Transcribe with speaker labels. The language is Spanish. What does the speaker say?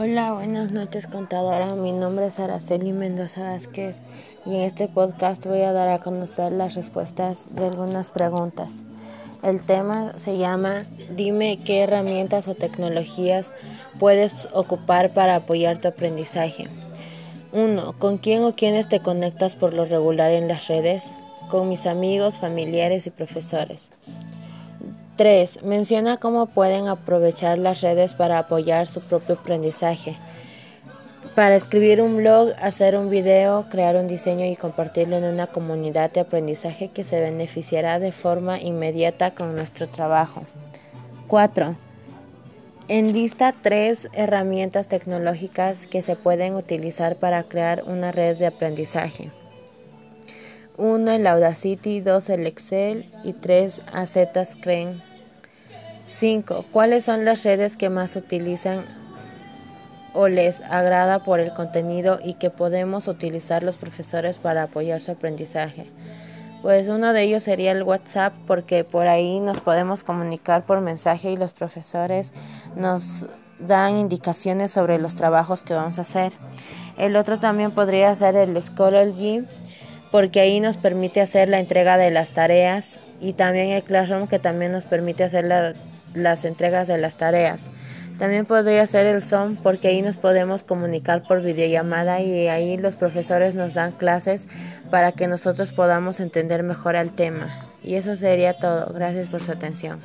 Speaker 1: Hola, buenas noches contadora. Mi nombre es Araceli Mendoza Vázquez y en este podcast voy a dar a conocer las respuestas de algunas preguntas. El tema se llama Dime qué herramientas o tecnologías puedes ocupar para apoyar tu aprendizaje. 1. ¿Con quién o quiénes te conectas por lo regular en las redes? Con mis amigos, familiares y profesores. 3. Menciona cómo pueden aprovechar las redes para apoyar su propio aprendizaje. Para escribir un blog, hacer un video, crear un diseño y compartirlo en una comunidad de aprendizaje que se beneficiará de forma inmediata con nuestro trabajo. 4. Enlista tres herramientas tecnológicas que se pueden utilizar para crear una red de aprendizaje. 1. El Audacity, 2. El Excel y 3. AZ Screen. 5. ¿Cuáles son las redes que más utilizan o les agrada por el contenido y que podemos utilizar los profesores para apoyar su aprendizaje? Pues uno de ellos sería el WhatsApp porque por ahí nos podemos comunicar por mensaje y los profesores nos dan indicaciones sobre los trabajos que vamos a hacer. El otro también podría ser el Schoology porque ahí nos permite hacer la entrega de las tareas y también el Classroom que también nos permite hacer la las entregas de las tareas. También podría ser el Zoom porque ahí nos podemos comunicar por videollamada y ahí los profesores nos dan clases para que nosotros podamos entender mejor el tema. Y eso sería todo. Gracias por su atención.